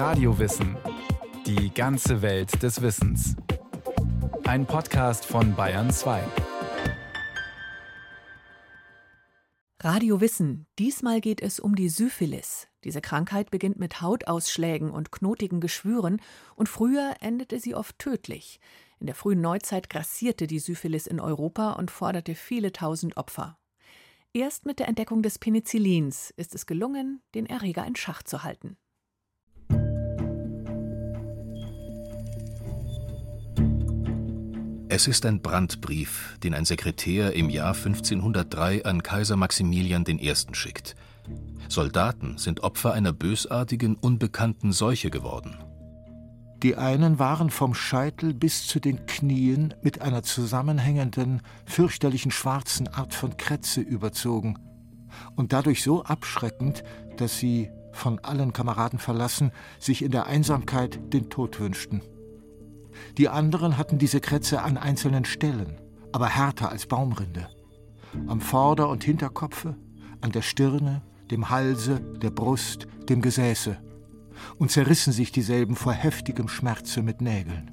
Radiowissen. Die ganze Welt des Wissens. Ein Podcast von Bayern 2. Radio Wissen. Diesmal geht es um die Syphilis. Diese Krankheit beginnt mit Hautausschlägen und knotigen Geschwüren und früher endete sie oft tödlich. In der frühen Neuzeit grassierte die Syphilis in Europa und forderte viele tausend Opfer. Erst mit der Entdeckung des Penicillins ist es gelungen, den Erreger in Schach zu halten. Es ist ein Brandbrief, den ein Sekretär im Jahr 1503 an Kaiser Maximilian I. schickt. Soldaten sind Opfer einer bösartigen, unbekannten Seuche geworden. Die einen waren vom Scheitel bis zu den Knien mit einer zusammenhängenden, fürchterlichen schwarzen Art von Krätze überzogen und dadurch so abschreckend, dass sie, von allen Kameraden verlassen, sich in der Einsamkeit den Tod wünschten. Die anderen hatten diese Krätze an einzelnen Stellen, aber härter als Baumrinde. Am Vorder- und Hinterkopfe, an der Stirne, dem Halse, der Brust, dem Gesäße und zerrissen sich dieselben vor heftigem Schmerze mit Nägeln.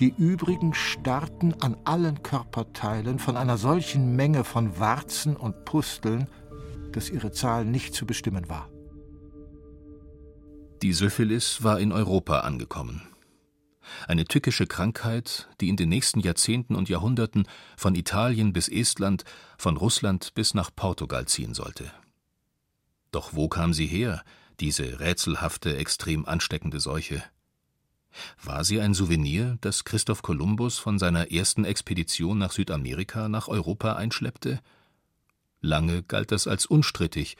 Die übrigen starrten an allen Körperteilen von einer solchen Menge von Warzen und Pusteln, dass ihre Zahl nicht zu bestimmen war. Die Syphilis war in Europa angekommen. Eine tückische Krankheit, die in den nächsten Jahrzehnten und Jahrhunderten von Italien bis Estland, von Russland bis nach Portugal ziehen sollte. Doch wo kam sie her, diese rätselhafte, extrem ansteckende Seuche. War sie ein Souvenir, das Christoph Kolumbus von seiner ersten Expedition nach Südamerika nach Europa einschleppte? Lange galt das als unstrittig,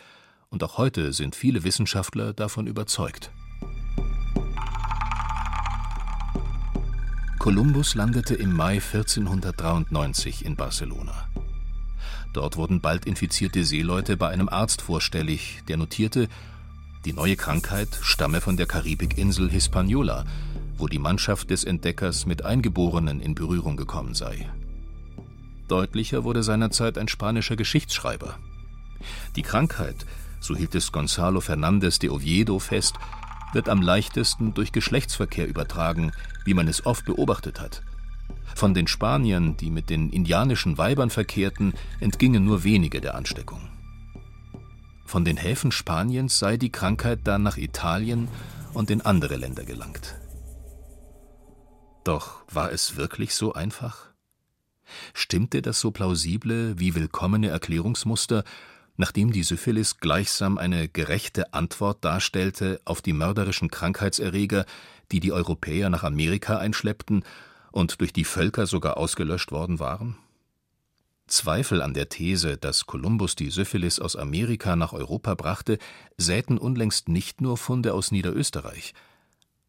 und auch heute sind viele Wissenschaftler davon überzeugt. Kolumbus landete im Mai 1493 in Barcelona. Dort wurden bald infizierte Seeleute bei einem Arzt vorstellig, der notierte, die neue Krankheit stamme von der Karibikinsel Hispaniola, wo die Mannschaft des Entdeckers mit Eingeborenen in Berührung gekommen sei. Deutlicher wurde seinerzeit ein spanischer Geschichtsschreiber. Die Krankheit, so hielt es Gonzalo Fernández de Oviedo fest, wird am leichtesten durch Geschlechtsverkehr übertragen, wie man es oft beobachtet hat. Von den Spaniern, die mit den indianischen Weibern verkehrten, entgingen nur wenige der Ansteckung. Von den Häfen Spaniens sei die Krankheit dann nach Italien und in andere Länder gelangt. Doch war es wirklich so einfach? Stimmte das so plausible wie willkommene Erklärungsmuster, nachdem die Syphilis gleichsam eine gerechte Antwort darstellte auf die mörderischen Krankheitserreger, die die Europäer nach Amerika einschleppten und durch die Völker sogar ausgelöscht worden waren? Zweifel an der These, dass Kolumbus die Syphilis aus Amerika nach Europa brachte, säten unlängst nicht nur Funde aus Niederösterreich.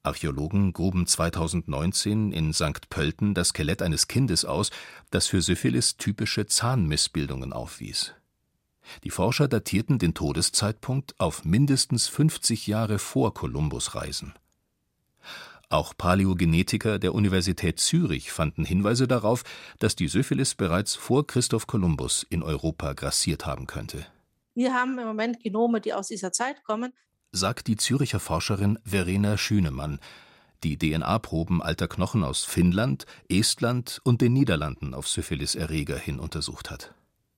Archäologen gruben 2019 in St. Pölten das Skelett eines Kindes aus, das für Syphilis typische Zahnmissbildungen aufwies. Die Forscher datierten den Todeszeitpunkt auf mindestens 50 Jahre vor Kolumbus Reisen. Auch Paläogenetiker der Universität Zürich fanden Hinweise darauf, dass die Syphilis bereits vor Christoph Kolumbus in Europa grassiert haben könnte. Wir haben im Moment Genome, die aus dieser Zeit kommen, sagt die Züricher Forscherin Verena Schünemann, die DNA-Proben alter Knochen aus Finnland, Estland und den Niederlanden auf Syphilis-Erreger hin untersucht hat.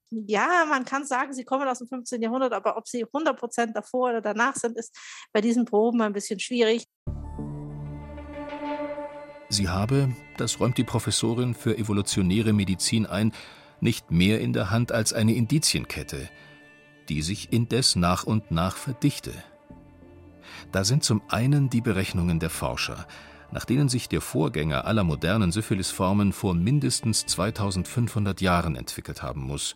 Ja, man kann sagen, sie kommen aus dem 15. Jahrhundert, aber ob sie 100 Prozent davor oder danach sind, ist bei diesen Proben ein bisschen schwierig. Sie habe, das räumt die Professorin für evolutionäre Medizin ein, nicht mehr in der Hand als eine Indizienkette, die sich indes nach und nach verdichte. Da sind zum einen die Berechnungen der Forscher, nach denen sich der Vorgänger aller modernen Syphilisformen vor mindestens 2500 Jahren entwickelt haben muss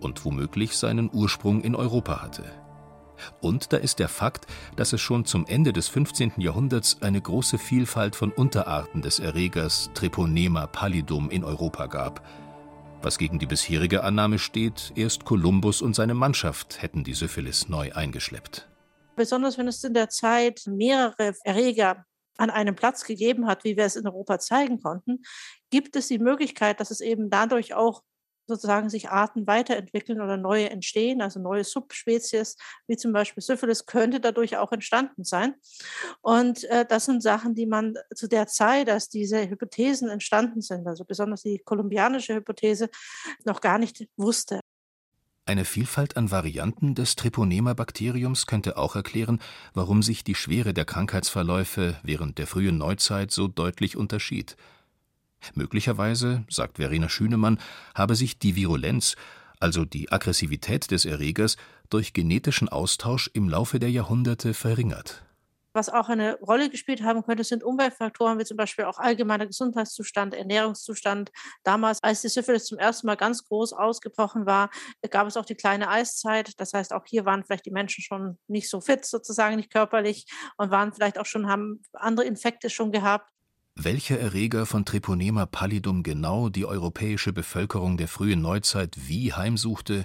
und womöglich seinen Ursprung in Europa hatte. Und da ist der Fakt, dass es schon zum Ende des 15. Jahrhunderts eine große Vielfalt von Unterarten des Erregers Treponema pallidum in Europa gab. Was gegen die bisherige Annahme steht, erst Kolumbus und seine Mannschaft hätten die Syphilis neu eingeschleppt. Besonders wenn es in der Zeit mehrere Erreger an einem Platz gegeben hat, wie wir es in Europa zeigen konnten, gibt es die Möglichkeit, dass es eben dadurch auch sozusagen sich Arten weiterentwickeln oder neue entstehen, also neue Subspezies, wie zum Beispiel Syphilis, könnte dadurch auch entstanden sein. Und äh, das sind Sachen, die man zu der Zeit, als diese Hypothesen entstanden sind, also besonders die kolumbianische Hypothese, noch gar nicht wusste. Eine Vielfalt an Varianten des Treponema-Bakteriums könnte auch erklären, warum sich die Schwere der Krankheitsverläufe während der frühen Neuzeit so deutlich unterschied. Möglicherweise, sagt Verena Schünemann, habe sich die Virulenz, also die Aggressivität des Erregers, durch genetischen Austausch im Laufe der Jahrhunderte verringert. Was auch eine Rolle gespielt haben könnte, sind Umweltfaktoren wie zum Beispiel auch allgemeiner Gesundheitszustand, Ernährungszustand. Damals, als die Syphilis zum ersten Mal ganz groß ausgebrochen war, gab es auch die kleine Eiszeit. Das heißt, auch hier waren vielleicht die Menschen schon nicht so fit, sozusagen nicht körperlich und waren vielleicht auch schon, haben andere Infekte schon gehabt. Welcher Erreger von Treponema pallidum genau die europäische Bevölkerung der frühen Neuzeit wie heimsuchte,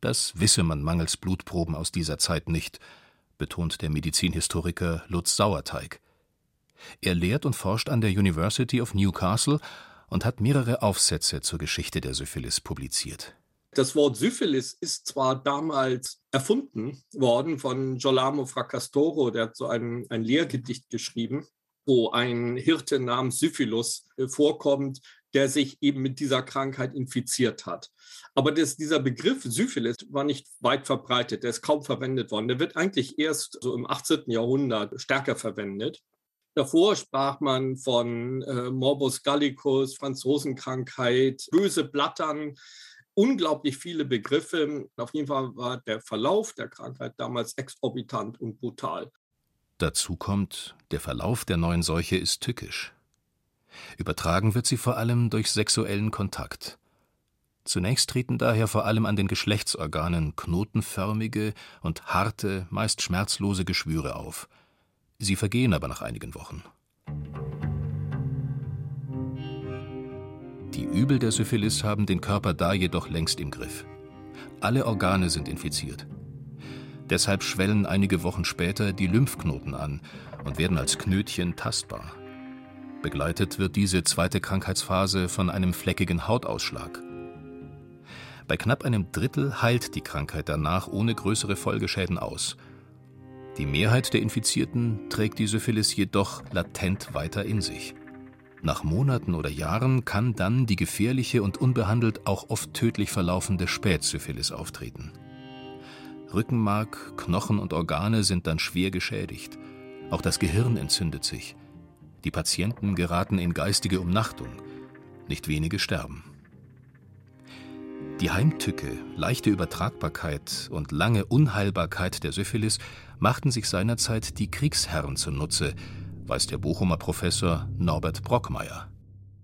das wisse man mangels Blutproben aus dieser Zeit nicht – betont der Medizinhistoriker Lutz Sauerteig. Er lehrt und forscht an der University of Newcastle und hat mehrere Aufsätze zur Geschichte der Syphilis publiziert. Das Wort Syphilis ist zwar damals erfunden worden von Girolamo Fracastoro, der hat so ein, ein Lehrgedicht geschrieben, wo ein Hirte namens Syphilus äh, vorkommt, der sich eben mit dieser Krankheit infiziert hat. Aber das, dieser Begriff Syphilis war nicht weit verbreitet, der ist kaum verwendet worden. Der wird eigentlich erst so im 18. Jahrhundert stärker verwendet. Davor sprach man von äh, Morbus Gallicus, Franzosenkrankheit, böse Blattern, unglaublich viele Begriffe. Auf jeden Fall war der Verlauf der Krankheit damals exorbitant und brutal. Dazu kommt, der Verlauf der neuen Seuche ist tückisch. Übertragen wird sie vor allem durch sexuellen Kontakt. Zunächst treten daher vor allem an den Geschlechtsorganen knotenförmige und harte, meist schmerzlose Geschwüre auf. Sie vergehen aber nach einigen Wochen. Die Übel der Syphilis haben den Körper da jedoch längst im Griff. Alle Organe sind infiziert. Deshalb schwellen einige Wochen später die Lymphknoten an und werden als Knötchen tastbar. Begleitet wird diese zweite Krankheitsphase von einem fleckigen Hautausschlag. Bei knapp einem Drittel heilt die Krankheit danach ohne größere Folgeschäden aus. Die Mehrheit der Infizierten trägt die Syphilis jedoch latent weiter in sich. Nach Monaten oder Jahren kann dann die gefährliche und unbehandelt auch oft tödlich verlaufende Spätsyphilis auftreten. Rückenmark, Knochen und Organe sind dann schwer geschädigt. Auch das Gehirn entzündet sich. Die Patienten geraten in geistige Umnachtung. Nicht wenige sterben. Die Heimtücke, leichte Übertragbarkeit und lange Unheilbarkeit der Syphilis machten sich seinerzeit die Kriegsherren zunutze, weiß der Bochumer Professor Norbert Brockmeier.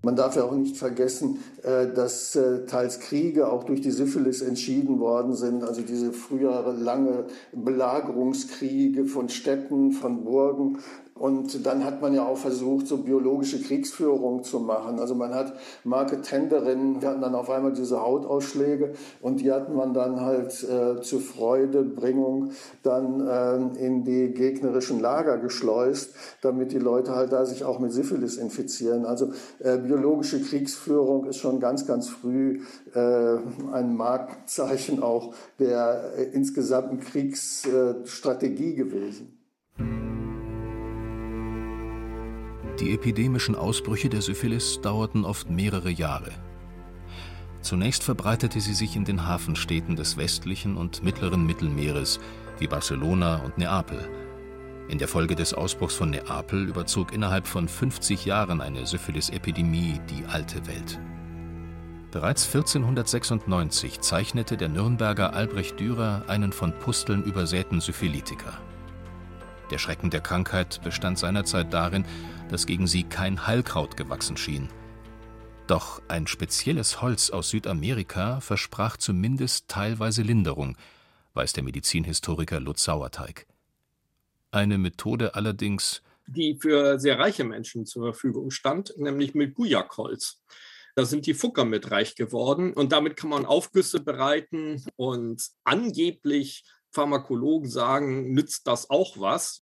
Man darf ja auch nicht vergessen, äh, dass äh, teils Kriege auch durch die Syphilis entschieden worden sind. Also diese frühere lange Belagerungskriege von Städten, von Burgen und dann hat man ja auch versucht, so biologische Kriegsführung zu machen. Also man hat Marketenderinnen, die hatten dann auf einmal diese Hautausschläge und die hat man dann halt äh, zur Freudebringung dann äh, in die gegnerischen Lager geschleust, damit die Leute halt da sich auch mit Syphilis infizieren. Also äh, biologische Kriegsführung ist schon ganz, ganz früh äh, ein Markenzeichen auch der äh, insgesamten Kriegsstrategie gewesen. Die epidemischen Ausbrüche der Syphilis dauerten oft mehrere Jahre. Zunächst verbreitete sie sich in den Hafenstädten des westlichen und mittleren Mittelmeeres wie Barcelona und Neapel. In der Folge des Ausbruchs von Neapel überzog innerhalb von 50 Jahren eine Syphilis-Epidemie die alte Welt. Bereits 1496 zeichnete der Nürnberger Albrecht Dürer einen von Pusteln übersäten Syphilitiker. Der Schrecken der Krankheit bestand seinerzeit darin, dass gegen sie kein Heilkraut gewachsen schien. Doch ein spezielles Holz aus Südamerika versprach zumindest teilweise Linderung, weiß der Medizinhistoriker Lutz Sauerteig. Eine Methode allerdings, die für sehr reiche Menschen zur Verfügung stand, nämlich mit Gujakholz. Da sind die Fucker mit reich geworden und damit kann man Aufgüsse bereiten und angeblich Pharmakologen sagen, nützt das auch was.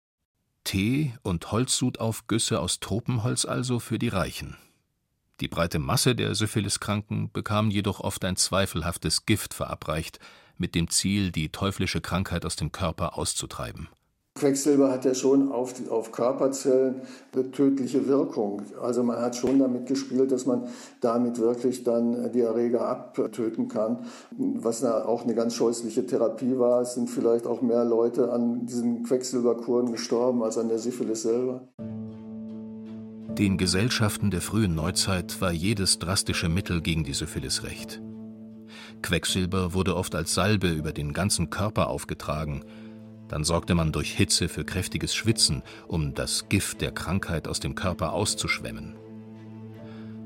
Tee und Holzsutaufgüsse aus Tropenholz also für die Reichen. Die breite Masse der Syphiliskranken bekam jedoch oft ein zweifelhaftes Gift verabreicht, mit dem Ziel, die teuflische Krankheit aus dem Körper auszutreiben. Quecksilber hat ja schon auf, auf Körperzellen eine tödliche Wirkung. Also man hat schon damit gespielt, dass man damit wirklich dann die Erreger abtöten kann. Was auch eine ganz scheußliche Therapie war. Es sind vielleicht auch mehr Leute an diesen Quecksilberkuren gestorben als an der Syphilis selber. Den Gesellschaften der frühen Neuzeit war jedes drastische Mittel gegen die Syphilis recht. Quecksilber wurde oft als Salbe über den ganzen Körper aufgetragen – dann sorgte man durch Hitze für kräftiges Schwitzen, um das Gift der Krankheit aus dem Körper auszuschwemmen.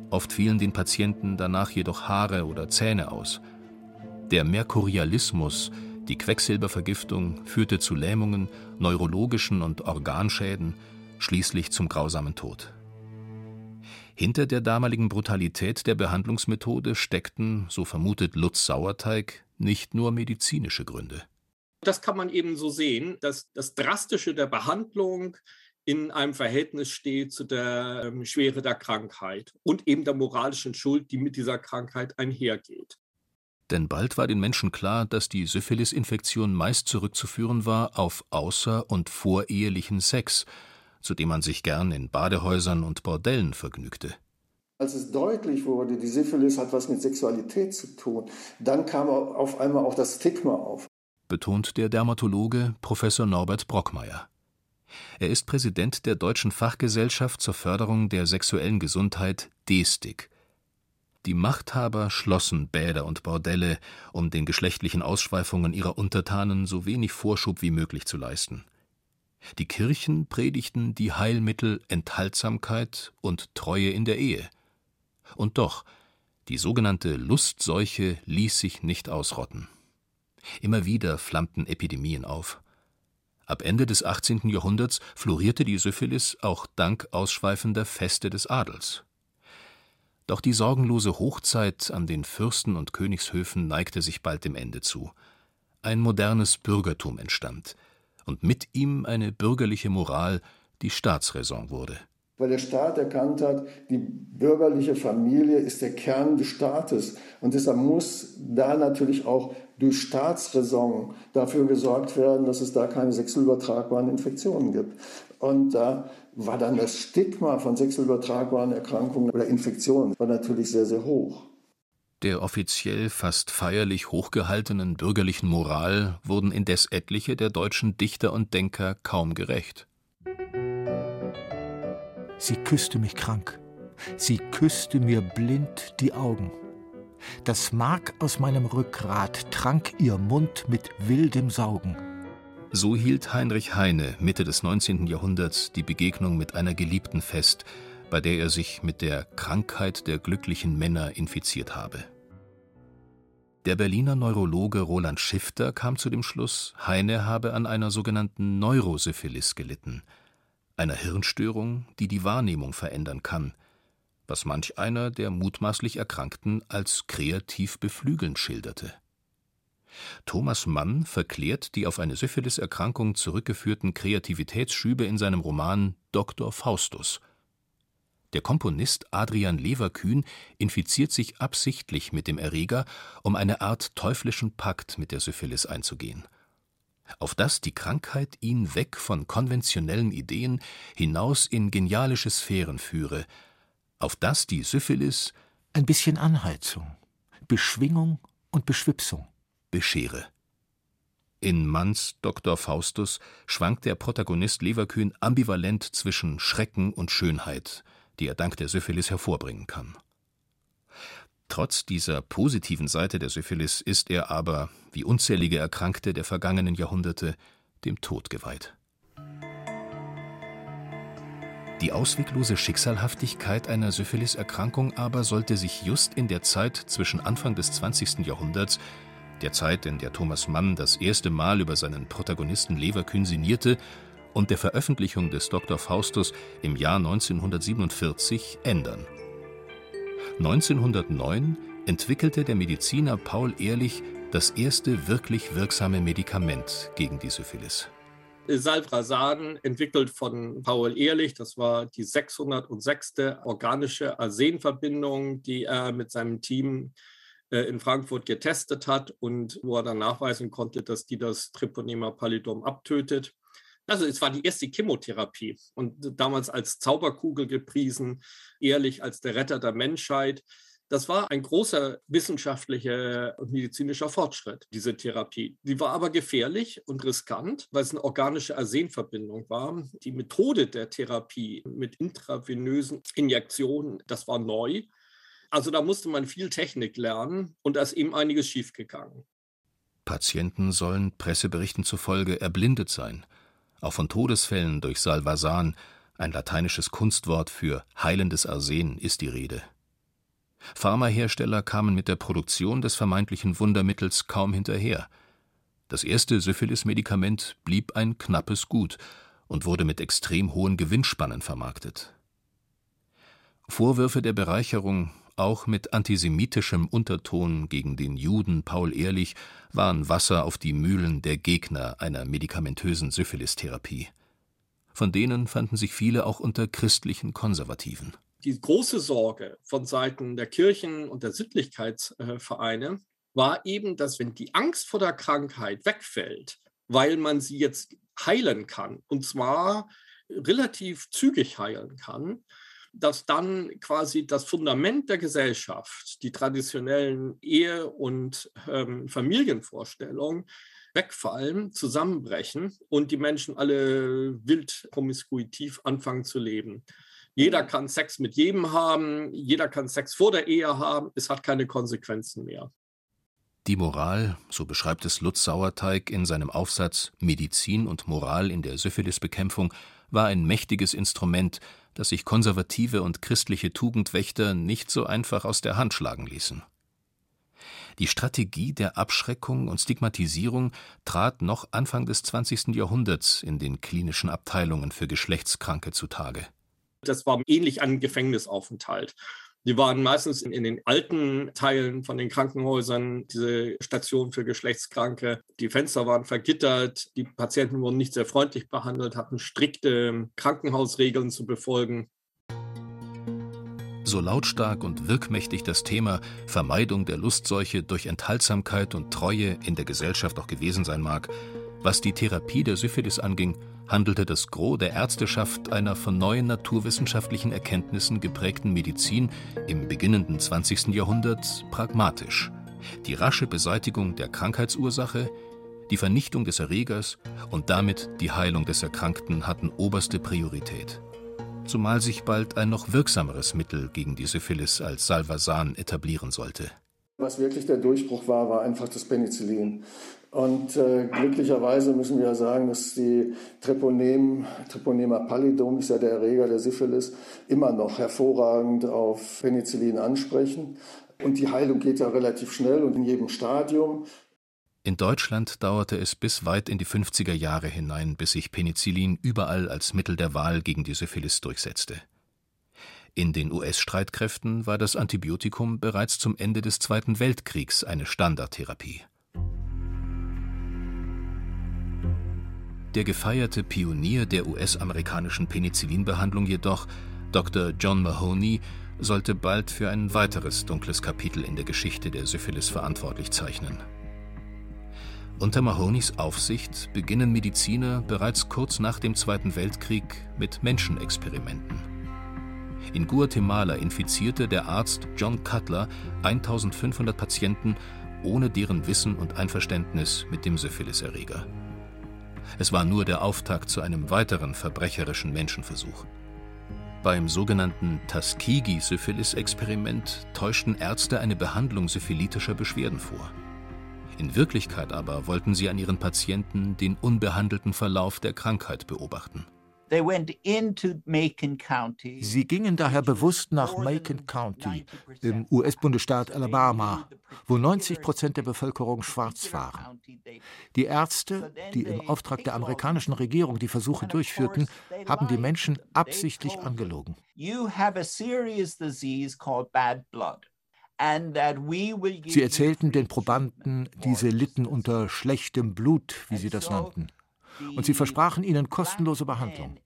Oft fielen den Patienten danach jedoch Haare oder Zähne aus. Der Merkurialismus, die Quecksilbervergiftung, führte zu Lähmungen, neurologischen und Organschäden, schließlich zum grausamen Tod. Hinter der damaligen Brutalität der Behandlungsmethode steckten, so vermutet Lutz Sauerteig, nicht nur medizinische Gründe. Das kann man eben so sehen, dass das Drastische der Behandlung in einem Verhältnis steht zu der ähm, Schwere der Krankheit und eben der moralischen Schuld, die mit dieser Krankheit einhergeht. Denn bald war den Menschen klar, dass die Syphilis-Infektion meist zurückzuführen war auf außer- und vorehelichen Sex, zu dem man sich gern in Badehäusern und Bordellen vergnügte. Als es deutlich wurde, die Syphilis hat was mit Sexualität zu tun, dann kam auf einmal auch das Stigma auf betont der Dermatologe Professor Norbert Brockmeier. Er ist Präsident der Deutschen Fachgesellschaft zur Förderung der sexuellen Gesundheit DESTIG. Die Machthaber schlossen Bäder und Bordelle, um den geschlechtlichen Ausschweifungen ihrer Untertanen so wenig Vorschub wie möglich zu leisten. Die Kirchen predigten die Heilmittel Enthaltsamkeit und Treue in der Ehe. Und doch, die sogenannte Lustseuche ließ sich nicht ausrotten. Immer wieder flammten Epidemien auf. Ab Ende des 18. Jahrhunderts florierte die Syphilis auch dank ausschweifender Feste des Adels. Doch die sorgenlose Hochzeit an den Fürsten und Königshöfen neigte sich bald dem Ende zu. Ein modernes Bürgertum entstand und mit ihm eine bürgerliche Moral, die Staatsräson wurde weil der Staat erkannt hat, die bürgerliche Familie ist der Kern des Staates. Und deshalb muss da natürlich auch durch Staatsräson dafür gesorgt werden, dass es da keine sexualübertragbaren Infektionen gibt. Und da war dann das Stigma von sexualübertragbaren Erkrankungen oder Infektionen war natürlich sehr, sehr hoch. Der offiziell fast feierlich hochgehaltenen bürgerlichen Moral wurden indes etliche der deutschen Dichter und Denker kaum gerecht. Sie küsste mich krank. Sie küsste mir blind die Augen. Das Mark aus meinem Rückgrat trank ihr Mund mit wildem Saugen. So hielt Heinrich Heine Mitte des 19. Jahrhunderts die Begegnung mit einer Geliebten fest, bei der er sich mit der Krankheit der glücklichen Männer infiziert habe. Der Berliner Neurologe Roland Schifter kam zu dem Schluss, Heine habe an einer sogenannten Neurosyphilis gelitten – einer Hirnstörung, die die Wahrnehmung verändern kann, was manch einer der mutmaßlich Erkrankten als kreativ beflügelnd schilderte. Thomas Mann verklärt die auf eine Syphiliserkrankung zurückgeführten Kreativitätsschübe in seinem Roman Dr. Faustus. Der Komponist Adrian Leverkühn infiziert sich absichtlich mit dem Erreger, um eine Art teuflischen Pakt mit der Syphilis einzugehen auf dass die Krankheit ihn weg von konventionellen Ideen hinaus in genialische Sphären führe, auf dass die Syphilis ein bisschen Anheizung, Beschwingung und Beschwipsung beschere. In Manns Dr. Faustus schwankt der Protagonist Leverkühn ambivalent zwischen Schrecken und Schönheit, die er dank der Syphilis hervorbringen kann. Trotz dieser positiven Seite der Syphilis ist er aber, wie unzählige Erkrankte der vergangenen Jahrhunderte, dem Tod geweiht. Die ausweglose Schicksalhaftigkeit einer Syphilis-Erkrankung aber sollte sich just in der Zeit zwischen Anfang des 20. Jahrhunderts, der Zeit, in der Thomas Mann das erste Mal über seinen Protagonisten Leverkühn sinnierte, und der Veröffentlichung des Dr. Faustus im Jahr 1947 ändern. 1909 entwickelte der Mediziner Paul Ehrlich das erste wirklich wirksame Medikament gegen die Syphilis. Salbrasan, entwickelt von Paul Ehrlich. Das war die 606. organische Arsenverbindung, die er mit seinem Team äh, in Frankfurt getestet hat und wo er dann nachweisen konnte, dass die das Treponema pallidum abtötet. Also es war die erste Chemotherapie und damals als Zauberkugel gepriesen, ehrlich als der Retter der Menschheit. Das war ein großer wissenschaftlicher und medizinischer Fortschritt, diese Therapie. Die war aber gefährlich und riskant, weil es eine organische Arsenverbindung war. Die Methode der Therapie mit intravenösen Injektionen, das war neu. Also da musste man viel Technik lernen und da ist eben einiges schiefgegangen. Patienten sollen Presseberichten zufolge erblindet sein. Auch von Todesfällen durch Salvasan, ein lateinisches Kunstwort für heilendes Arsen, ist die Rede. Pharmahersteller kamen mit der Produktion des vermeintlichen Wundermittels kaum hinterher. Das erste Syphilis-Medikament blieb ein knappes Gut und wurde mit extrem hohen Gewinnspannen vermarktet. Vorwürfe der Bereicherung, auch mit antisemitischem Unterton gegen den Juden Paul Ehrlich, waren Wasser auf die Mühlen der Gegner einer medikamentösen Syphilistherapie. Von denen fanden sich viele auch unter christlichen Konservativen die große Sorge von Seiten der Kirchen und der Sittlichkeitsvereine war eben, dass wenn die Angst vor der Krankheit wegfällt, weil man sie jetzt heilen kann, und zwar relativ zügig heilen kann, dass dann quasi das Fundament der Gesellschaft, die traditionellen Ehe- und ähm, Familienvorstellungen, wegfallen, zusammenbrechen und die Menschen alle wild promiskuitiv anfangen zu leben. Jeder kann Sex mit jedem haben, jeder kann Sex vor der Ehe haben, es hat keine Konsequenzen mehr. Die Moral, so beschreibt es Lutz Sauerteig in seinem Aufsatz Medizin und Moral in der Syphilisbekämpfung, war ein mächtiges Instrument, das sich konservative und christliche Tugendwächter nicht so einfach aus der Hand schlagen ließen. Die Strategie der Abschreckung und Stigmatisierung trat noch Anfang des 20. Jahrhunderts in den klinischen Abteilungen für Geschlechtskranke zutage. Das war ähnlich ein Gefängnisaufenthalt. Die waren meistens in, den alten Teilen von den Krankenhäusern, diese Station für Geschlechtskranke. Die Fenster waren vergittert, die Patienten wurden nicht sehr freundlich behandelt, hatten strikte Krankenhausregeln zu befolgen. So lautstark und wirkmächtig das Thema Vermeidung der Lustseuche durch Enthaltsamkeit und Treue in der Gesellschaft auch gewesen sein mag, was die Therapie der Syphilis anging, handelte das Gros der Ärzteschaft einer von neuen naturwissenschaftlichen Erkenntnissen geprägten Medizin im beginnenden 20. Jahrhundert pragmatisch. Die rasche Beseitigung der Krankheitsursache, die Vernichtung des Erregers und damit die Heilung des Erkrankten hatten oberste Priorität. Zumal sich bald ein noch wirksameres Mittel gegen die Syphilis als Salvasan etablieren sollte. Was wirklich der Durchbruch war, war einfach das Penicillin. Und äh, glücklicherweise müssen wir ja sagen, dass die Treponem, Treponema pallidum, ist ja der Erreger der Syphilis, immer noch hervorragend auf Penicillin ansprechen. Und die Heilung geht ja relativ schnell und in jedem Stadium. In Deutschland dauerte es bis weit in die 50er Jahre hinein, bis sich Penicillin überall als Mittel der Wahl gegen die Syphilis durchsetzte. In den US-Streitkräften war das Antibiotikum bereits zum Ende des Zweiten Weltkriegs eine Standardtherapie. Der gefeierte Pionier der US-amerikanischen Penicillinbehandlung jedoch, Dr. John Mahoney, sollte bald für ein weiteres dunkles Kapitel in der Geschichte der Syphilis verantwortlich zeichnen. Unter Mahoneys Aufsicht beginnen Mediziner bereits kurz nach dem Zweiten Weltkrieg mit Menschenexperimenten. In Guatemala infizierte der Arzt John Cutler 1500 Patienten ohne deren Wissen und Einverständnis mit dem Syphiliserreger. Es war nur der Auftakt zu einem weiteren verbrecherischen Menschenversuch. Beim sogenannten Tuskegee-Syphilis-Experiment täuschten Ärzte eine Behandlung syphilitischer Beschwerden vor. In Wirklichkeit aber wollten sie an ihren Patienten den unbehandelten Verlauf der Krankheit beobachten. Sie gingen daher bewusst nach Macon County im US-Bundesstaat Alabama, wo 90 Prozent der Bevölkerung schwarz waren. Die Ärzte, die im Auftrag der amerikanischen Regierung die Versuche durchführten, haben die Menschen absichtlich angelogen. Sie erzählten den Probanden, diese litten unter schlechtem Blut, wie sie das nannten. Und sie versprachen ihnen kostenlose Behandlung.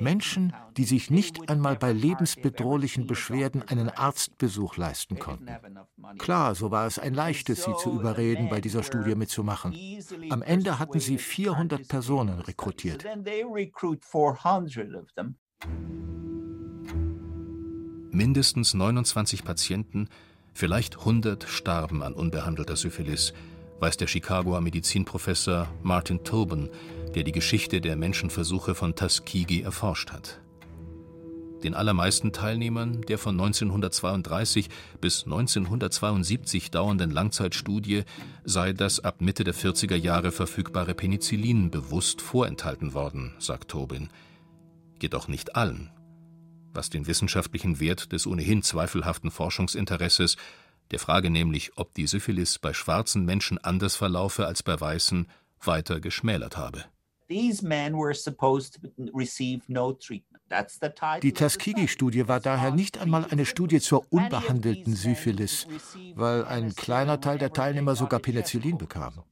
Menschen, die sich nicht einmal bei lebensbedrohlichen Beschwerden einen Arztbesuch leisten konnten. Klar, so war es ein leichtes, sie zu überreden, bei dieser Studie mitzumachen. Am Ende hatten sie 400 Personen rekrutiert. Mindestens 29 Patienten, vielleicht 100 starben an unbehandelter Syphilis, weiß der Chicagoer Medizinprofessor Martin Tobin, der die Geschichte der Menschenversuche von Tuskegee erforscht hat. Den allermeisten Teilnehmern der von 1932 bis 1972 dauernden Langzeitstudie sei das ab Mitte der 40er Jahre verfügbare Penicillin bewusst vorenthalten worden, sagt Tobin. Jedoch nicht allen, was den wissenschaftlichen Wert des ohnehin zweifelhaften Forschungsinteresses, der Frage nämlich, ob die Syphilis bei schwarzen Menschen anders verlaufe als bei weißen, weiter geschmälert habe. Die Tuskegee-Studie war daher nicht einmal eine Studie zur unbehandelten Syphilis, weil ein kleiner Teil der Teilnehmer sogar Penicillin bekam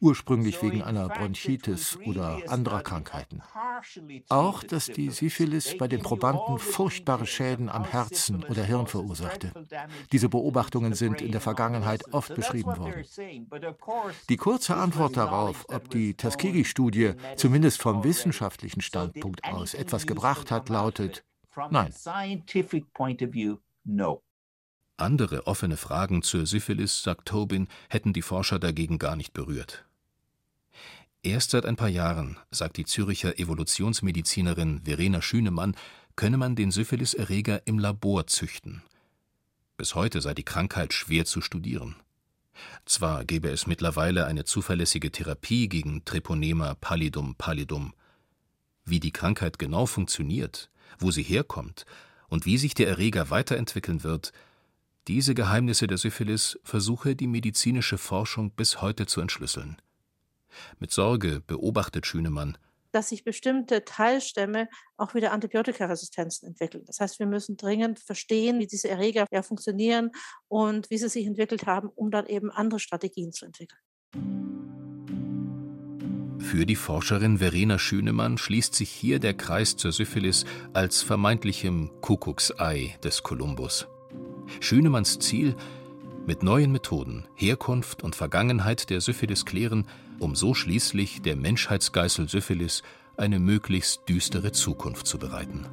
ursprünglich wegen einer Bronchitis oder anderer Krankheiten. Auch, dass die Syphilis bei den Probanden furchtbare Schäden am Herzen oder Hirn verursachte. Diese Beobachtungen sind in der Vergangenheit oft beschrieben worden. Die kurze Antwort darauf, ob die Tuskegee-Studie zumindest vom wissenschaftlichen Standpunkt aus etwas gebracht hat, lautet Nein. Andere offene Fragen zur Syphilis, sagt Tobin, hätten die Forscher dagegen gar nicht berührt. Erst seit ein paar Jahren, sagt die Züricher Evolutionsmedizinerin Verena Schünemann, könne man den Syphiliserreger im Labor züchten. Bis heute sei die Krankheit schwer zu studieren. Zwar gäbe es mittlerweile eine zuverlässige Therapie gegen Treponema pallidum pallidum. Wie die Krankheit genau funktioniert, wo sie herkommt und wie sich der Erreger weiterentwickeln wird, diese Geheimnisse der Syphilis versuche die medizinische Forschung bis heute zu entschlüsseln. Mit Sorge beobachtet Schünemann, dass sich bestimmte Teilstämme auch wieder Antibiotikaresistenzen entwickeln. Das heißt, wir müssen dringend verstehen, wie diese Erreger ja funktionieren und wie sie sich entwickelt haben, um dann eben andere Strategien zu entwickeln. Für die Forscherin Verena Schünemann schließt sich hier der Kreis zur Syphilis als vermeintlichem Kuckucksei des Kolumbus. Schünemanns Ziel, mit neuen Methoden Herkunft und Vergangenheit der Syphilis klären, um so schließlich der Menschheitsgeißel Syphilis eine möglichst düstere Zukunft zu bereiten.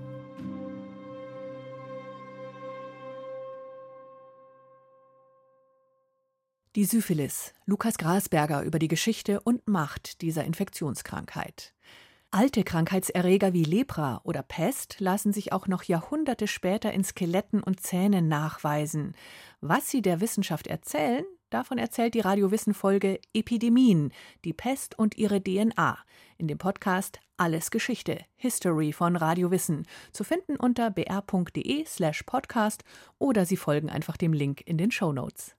Die Syphilis. Lukas Grasberger über die Geschichte und Macht dieser Infektionskrankheit. Alte Krankheitserreger wie Lepra oder Pest lassen sich auch noch Jahrhunderte später in Skeletten und Zähnen nachweisen. Was sie der Wissenschaft erzählen, davon erzählt die Radiowissen-Folge Epidemien, die Pest und ihre DNA in dem Podcast Alles Geschichte, History von Radiowissen, zu finden unter br.de slash podcast oder Sie folgen einfach dem Link in den Show Notes.